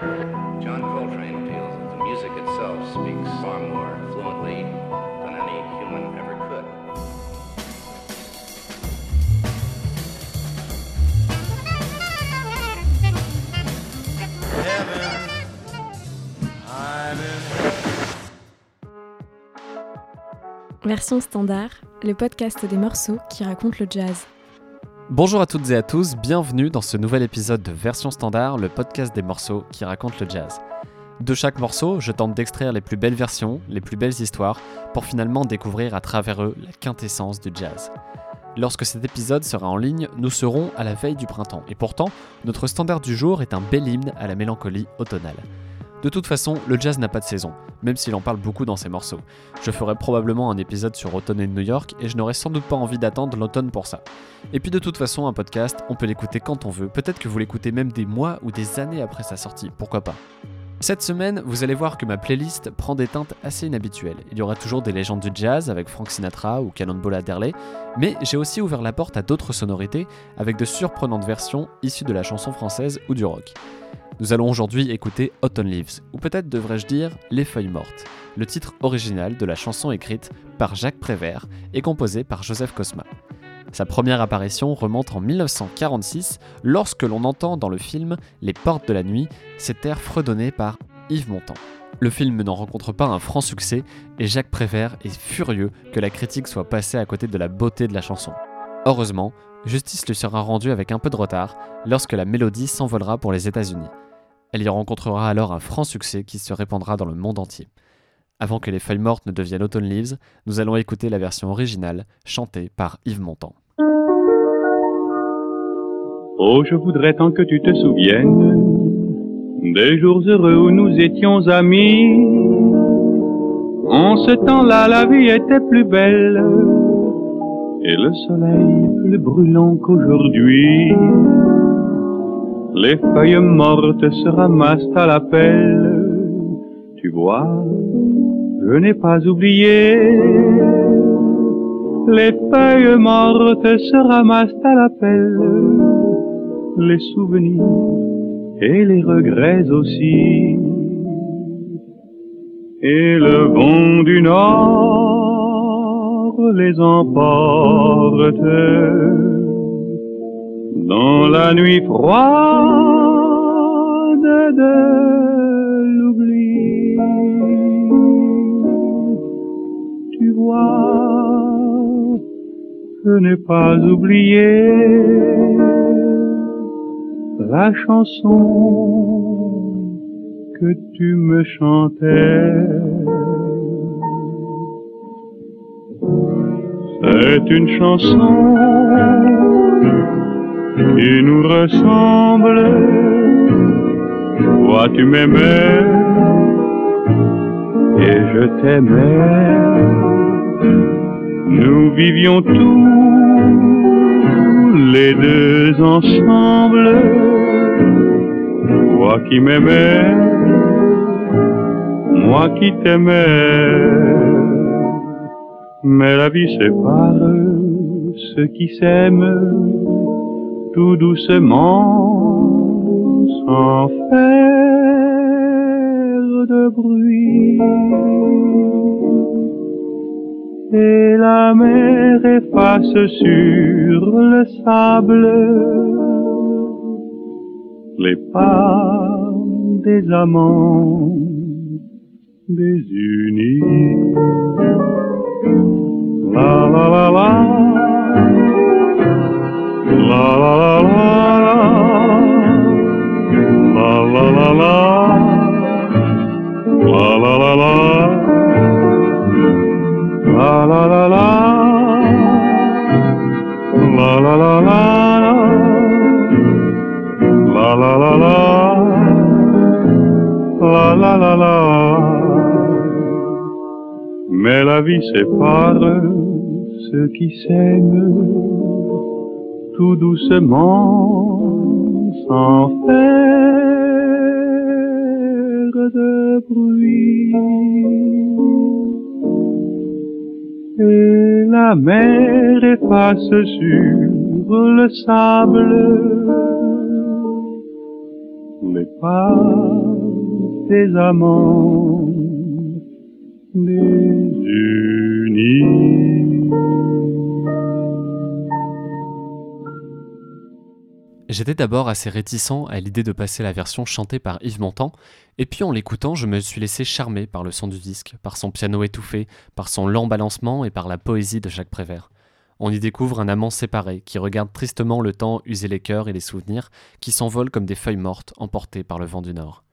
John Coltrane feels that the music itself speaks far more fluently than any human ever could. Version standard, le podcast des morceaux qui racontent le jazz. Bonjour à toutes et à tous, bienvenue dans ce nouvel épisode de Version Standard, le podcast des morceaux qui racontent le jazz. De chaque morceau, je tente d'extraire les plus belles versions, les plus belles histoires, pour finalement découvrir à travers eux la quintessence du jazz. Lorsque cet épisode sera en ligne, nous serons à la veille du printemps, et pourtant, notre standard du jour est un bel hymne à la mélancolie automnale. De toute façon, le jazz n'a pas de saison, même s'il en parle beaucoup dans ses morceaux. Je ferai probablement un épisode sur Automne et New York et je n'aurai sans doute pas envie d'attendre l'automne pour ça. Et puis de toute façon, un podcast, on peut l'écouter quand on veut, peut-être que vous l'écoutez même des mois ou des années après sa sortie, pourquoi pas. Cette semaine, vous allez voir que ma playlist prend des teintes assez inhabituelles. Il y aura toujours des légendes du jazz avec Frank Sinatra ou Cannonball Adderley, mais j'ai aussi ouvert la porte à d'autres sonorités avec de surprenantes versions issues de la chanson française ou du rock. Nous allons aujourd'hui écouter Autumn Leaves, ou peut-être devrais-je dire Les Feuilles Mortes, le titre original de la chanson écrite par Jacques Prévert et composée par Joseph Cosma. Sa première apparition remonte en 1946 lorsque l'on entend dans le film Les Portes de la Nuit cet air fredonné par Yves Montand. Le film n'en rencontre pas un franc succès et Jacques Prévert est furieux que la critique soit passée à côté de la beauté de la chanson. Heureusement, justice lui sera rendue avec un peu de retard lorsque la mélodie s'envolera pour les États-Unis. Elle y rencontrera alors un franc succès qui se répandra dans le monde entier. Avant que les feuilles mortes ne deviennent Autumn Leaves, nous allons écouter la version originale chantée par Yves Montand. Oh, je voudrais tant que tu te souviennes des jours heureux où nous étions amis. En ce temps-là, la vie était plus belle et le soleil plus brûlant qu'aujourd'hui. Les feuilles mortes se ramassent à la pelle. Tu vois, je n'ai pas oublié. Les feuilles mortes se ramassent à la pelle. Les souvenirs et les regrets aussi. Et le vent du nord les emporte dans la nuit froide de l'oubli. Tu vois, je n'ai pas oublié la chanson que tu me chantais. C'est une chanson qui nous ressemble. Toi tu m'aimais et je t'aimais. Nous vivions tous les deux ensemble. Toi qui m'aimais, moi qui t'aimais. Mais la vie sépare ceux qui s'aiment tout doucement, sans faire de bruit. Et la mer efface sur le sable les pas des amants désunis. La la la la. Mais la vie sépare ceux qui s'aiment tout doucement, sans faire de bruit. Et la mer efface sur le sable les par tes amants désunis. J'étais d'abord assez réticent à l'idée de passer la version chantée par Yves Montand, et puis en l'écoutant, je me suis laissé charmer par le son du disque, par son piano étouffé, par son lent balancement et par la poésie de Jacques Prévert. On y découvre un amant séparé qui regarde tristement le temps user les cœurs et les souvenirs qui s'envolent comme des feuilles mortes emportées par le vent du nord.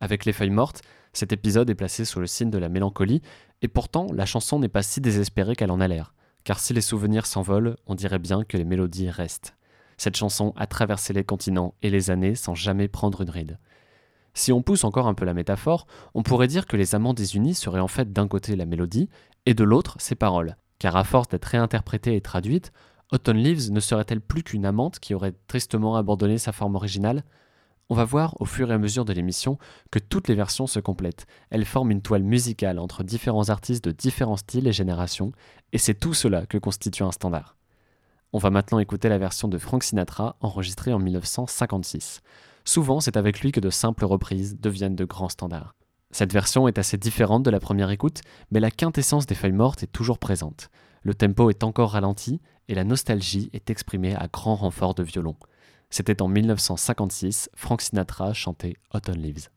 Avec les feuilles mortes, cet épisode est placé sous le signe de la mélancolie, et pourtant la chanson n'est pas si désespérée qu'elle en a l'air, car si les souvenirs s'envolent, on dirait bien que les mélodies restent. Cette chanson a traversé les continents et les années sans jamais prendre une ride. Si on pousse encore un peu la métaphore, on pourrait dire que les amants désunis seraient en fait d'un côté la mélodie et de l'autre ses paroles, car à force d'être réinterprétée et traduite, Autumn Leaves ne serait-elle plus qu'une amante qui aurait tristement abandonné sa forme originale? On va voir au fur et à mesure de l'émission que toutes les versions se complètent. Elles forment une toile musicale entre différents artistes de différents styles et générations, et c'est tout cela que constitue un standard. On va maintenant écouter la version de Frank Sinatra enregistrée en 1956. Souvent, c'est avec lui que de simples reprises deviennent de grands standards. Cette version est assez différente de la première écoute, mais la quintessence des feuilles mortes est toujours présente. Le tempo est encore ralenti et la nostalgie est exprimée à grand renfort de violon. C'était en 1956, Frank Sinatra chantait Autumn Leaves.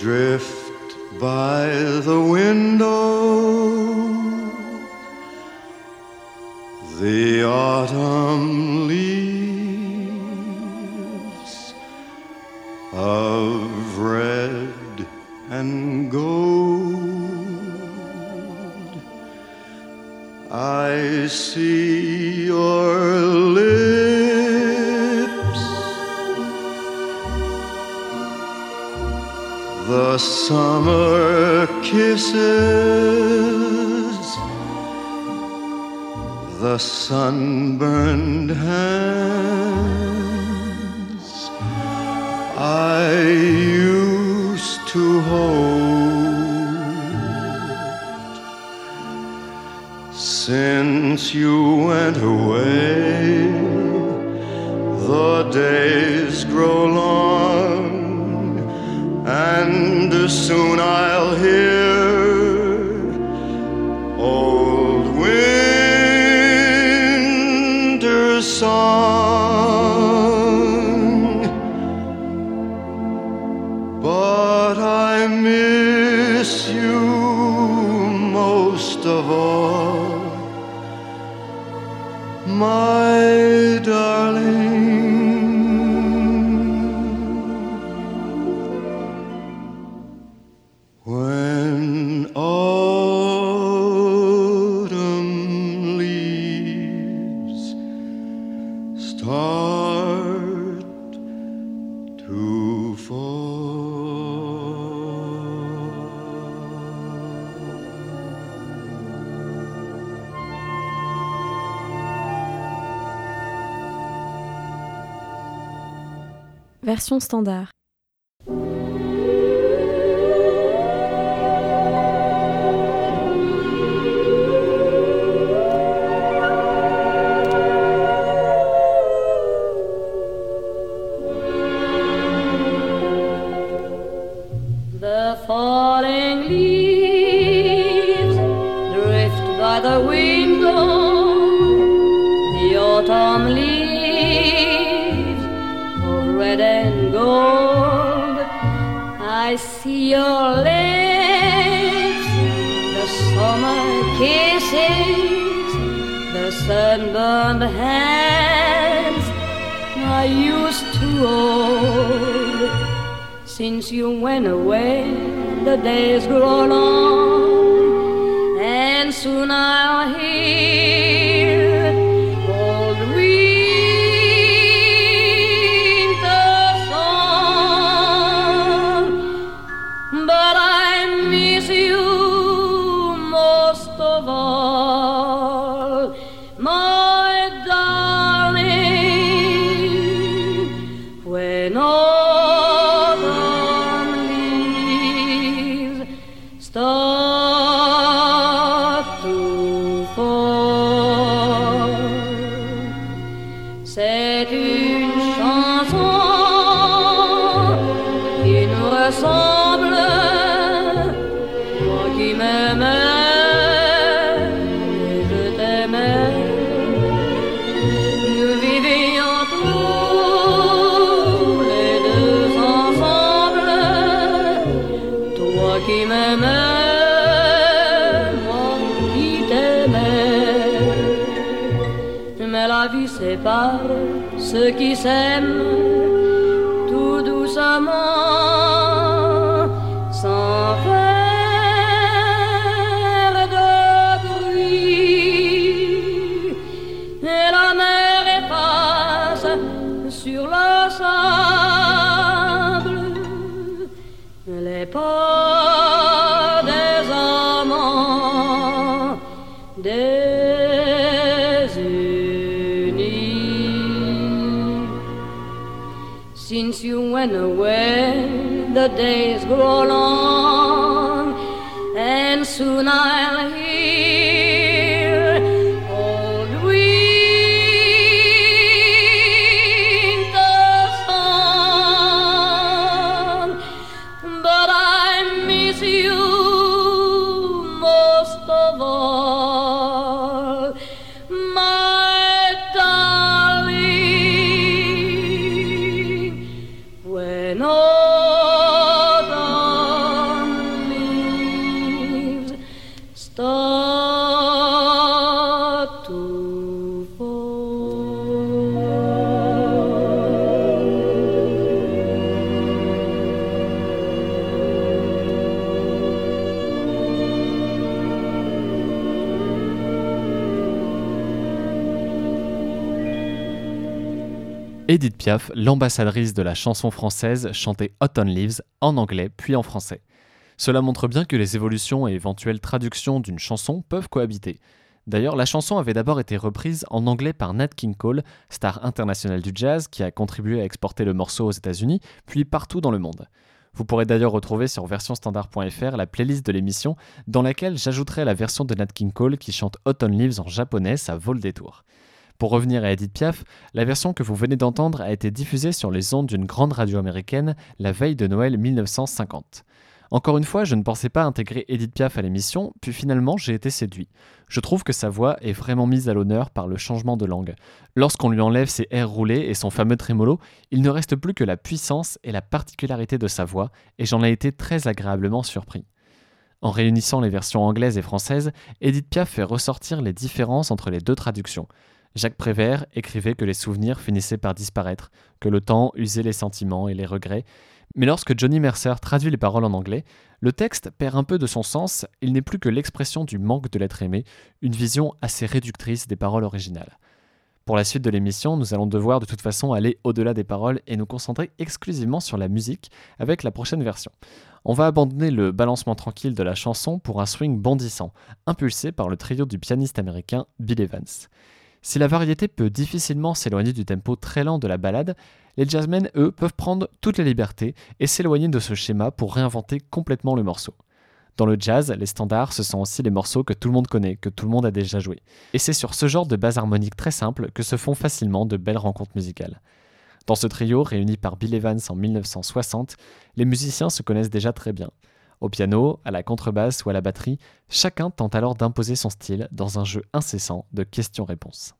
Drift by the window. The autumn sunburned hands I used to hold. Since you went away, But I miss you most of all, my Standard. I see your lips, the summer kisses, the sunburned hands I used to hold. Since you went away, the days grow long, and soon I'll hear. Sépare ceux qui s'aiment tout doucement, Edith Piaf, l'ambassadrice de la chanson française, chantait Autumn Leaves en anglais puis en français. Cela montre bien que les évolutions et éventuelles traductions d'une chanson peuvent cohabiter. D'ailleurs, la chanson avait d'abord été reprise en anglais par Nat King Cole, star internationale du jazz qui a contribué à exporter le morceau aux États-Unis, puis partout dans le monde. Vous pourrez d'ailleurs retrouver sur versionstandard.fr la playlist de l'émission dans laquelle j'ajouterai la version de Nat King Cole qui chante Autumn Leaves en japonais, ça vaut le détour. Pour revenir à Edith Piaf, la version que vous venez d'entendre a été diffusée sur les ondes d'une grande radio américaine la veille de Noël 1950. Encore une fois, je ne pensais pas intégrer Edith Piaf à l'émission, puis finalement j'ai été séduit. Je trouve que sa voix est vraiment mise à l'honneur par le changement de langue. Lorsqu'on lui enlève ses airs roulés et son fameux trémolo, il ne reste plus que la puissance et la particularité de sa voix, et j'en ai été très agréablement surpris. En réunissant les versions anglaises et françaises, Edith Piaf fait ressortir les différences entre les deux traductions. Jacques Prévert écrivait que les souvenirs finissaient par disparaître, que le temps usait les sentiments et les regrets, mais lorsque Johnny Mercer traduit les paroles en anglais, le texte perd un peu de son sens, il n'est plus que l'expression du manque de l'être aimé, une vision assez réductrice des paroles originales. Pour la suite de l'émission, nous allons devoir de toute façon aller au-delà des paroles et nous concentrer exclusivement sur la musique avec la prochaine version. On va abandonner le balancement tranquille de la chanson pour un swing bondissant, impulsé par le trio du pianiste américain Bill Evans. Si la variété peut difficilement s'éloigner du tempo très lent de la ballade, les jazzmen, eux, peuvent prendre toutes les libertés et s'éloigner de ce schéma pour réinventer complètement le morceau. Dans le jazz, les standards, ce sont aussi les morceaux que tout le monde connaît, que tout le monde a déjà joué. Et c'est sur ce genre de base harmonique très simple que se font facilement de belles rencontres musicales. Dans ce trio, réuni par Bill Evans en 1960, les musiciens se connaissent déjà très bien. Au piano, à la contrebasse ou à la batterie, chacun tente alors d'imposer son style dans un jeu incessant de questions-réponses.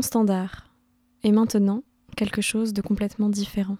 standard. Et maintenant, quelque chose de complètement différent.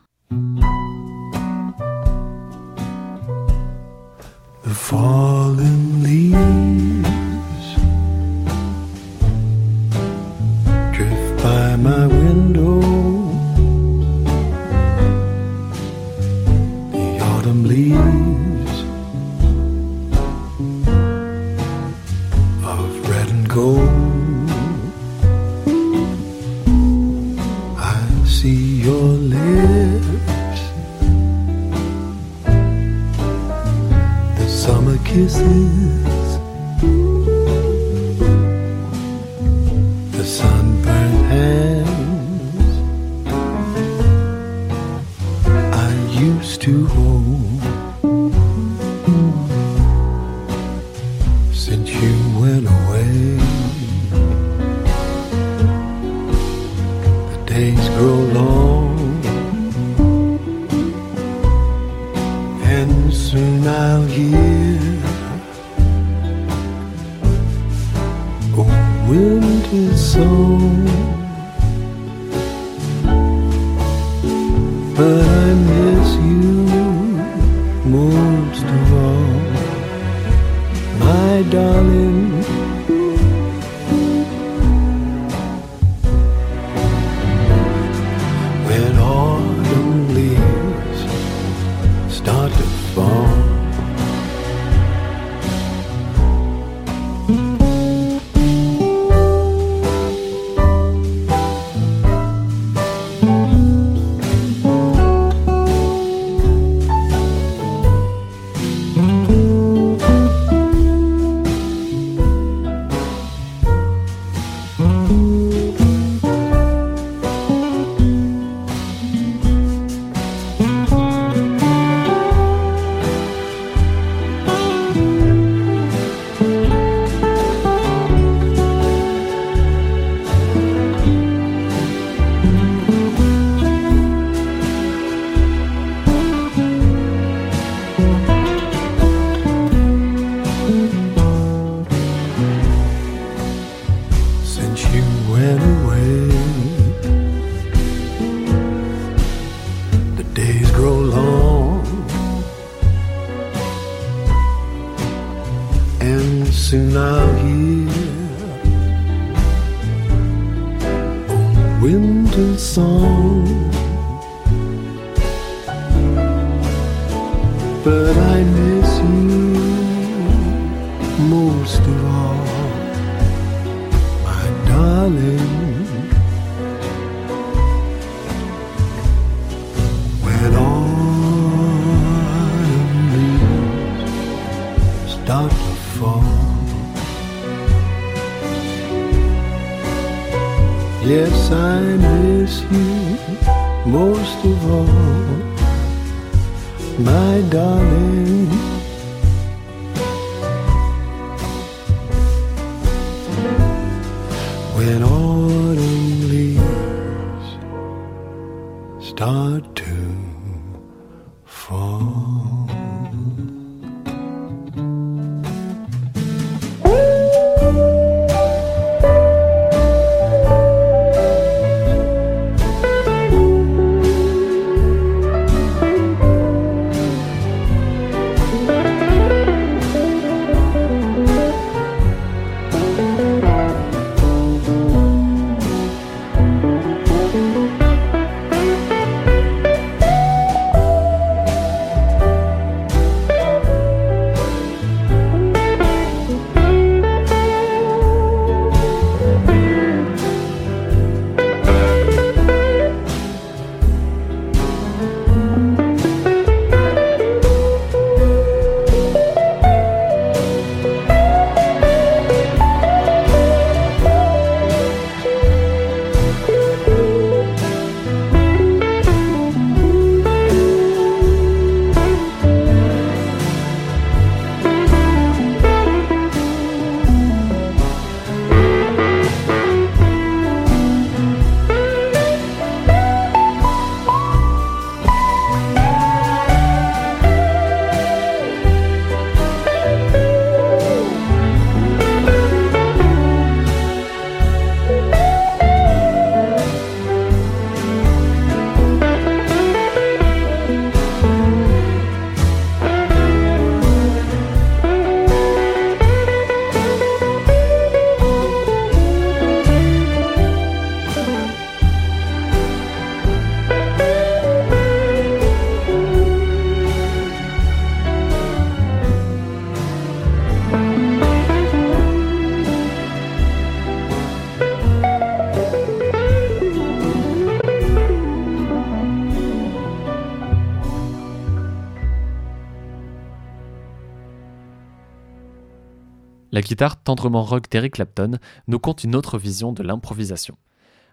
La guitare tendrement rock d'Eric Clapton nous conte une autre vision de l'improvisation.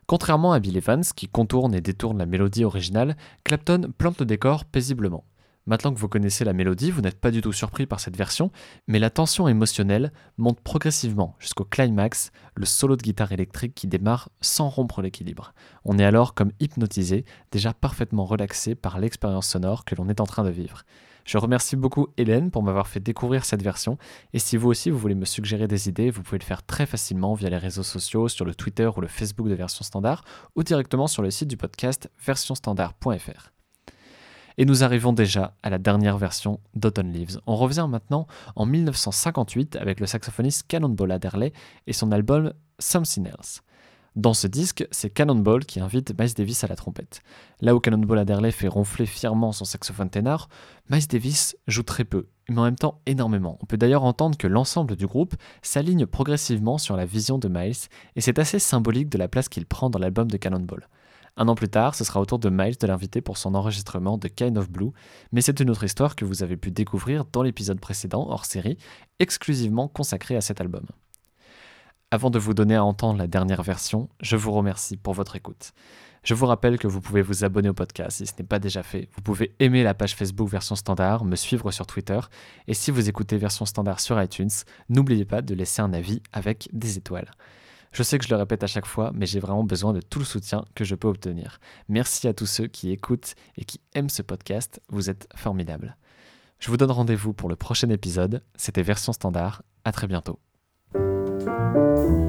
Contrairement à Bill Evans, qui contourne et détourne la mélodie originale, Clapton plante le décor paisiblement. Maintenant que vous connaissez la mélodie, vous n'êtes pas du tout surpris par cette version, mais la tension émotionnelle monte progressivement jusqu'au climax, le solo de guitare électrique qui démarre sans rompre l'équilibre. On est alors comme hypnotisé, déjà parfaitement relaxé par l'expérience sonore que l'on est en train de vivre. Je remercie beaucoup Hélène pour m'avoir fait découvrir cette version. Et si vous aussi vous voulez me suggérer des idées, vous pouvez le faire très facilement via les réseaux sociaux, sur le Twitter ou le Facebook de Version Standard, ou directement sur le site du podcast versionstandard.fr. Et nous arrivons déjà à la dernière version d'Autumn Leaves. On revient maintenant en 1958 avec le saxophoniste Cannonball Adderley et son album Something Else. Dans ce disque, c'est Cannonball qui invite Miles Davis à la trompette. Là où Cannonball Adderley fait ronfler fièrement son saxophone ténor, Miles Davis joue très peu, mais en même temps énormément. On peut d'ailleurs entendre que l'ensemble du groupe s'aligne progressivement sur la vision de Miles, et c'est assez symbolique de la place qu'il prend dans l'album de Cannonball. Un an plus tard, ce sera au tour de Miles de l'inviter pour son enregistrement de Kind of Blue, mais c'est une autre histoire que vous avez pu découvrir dans l'épisode précédent hors série, exclusivement consacré à cet album. Avant de vous donner à entendre la dernière version, je vous remercie pour votre écoute. Je vous rappelle que vous pouvez vous abonner au podcast si ce n'est pas déjà fait. Vous pouvez aimer la page Facebook version standard, me suivre sur Twitter, et si vous écoutez version standard sur iTunes, n'oubliez pas de laisser un avis avec des étoiles. Je sais que je le répète à chaque fois, mais j'ai vraiment besoin de tout le soutien que je peux obtenir. Merci à tous ceux qui écoutent et qui aiment ce podcast, vous êtes formidables. Je vous donne rendez-vous pour le prochain épisode, c'était version standard, à très bientôt. Música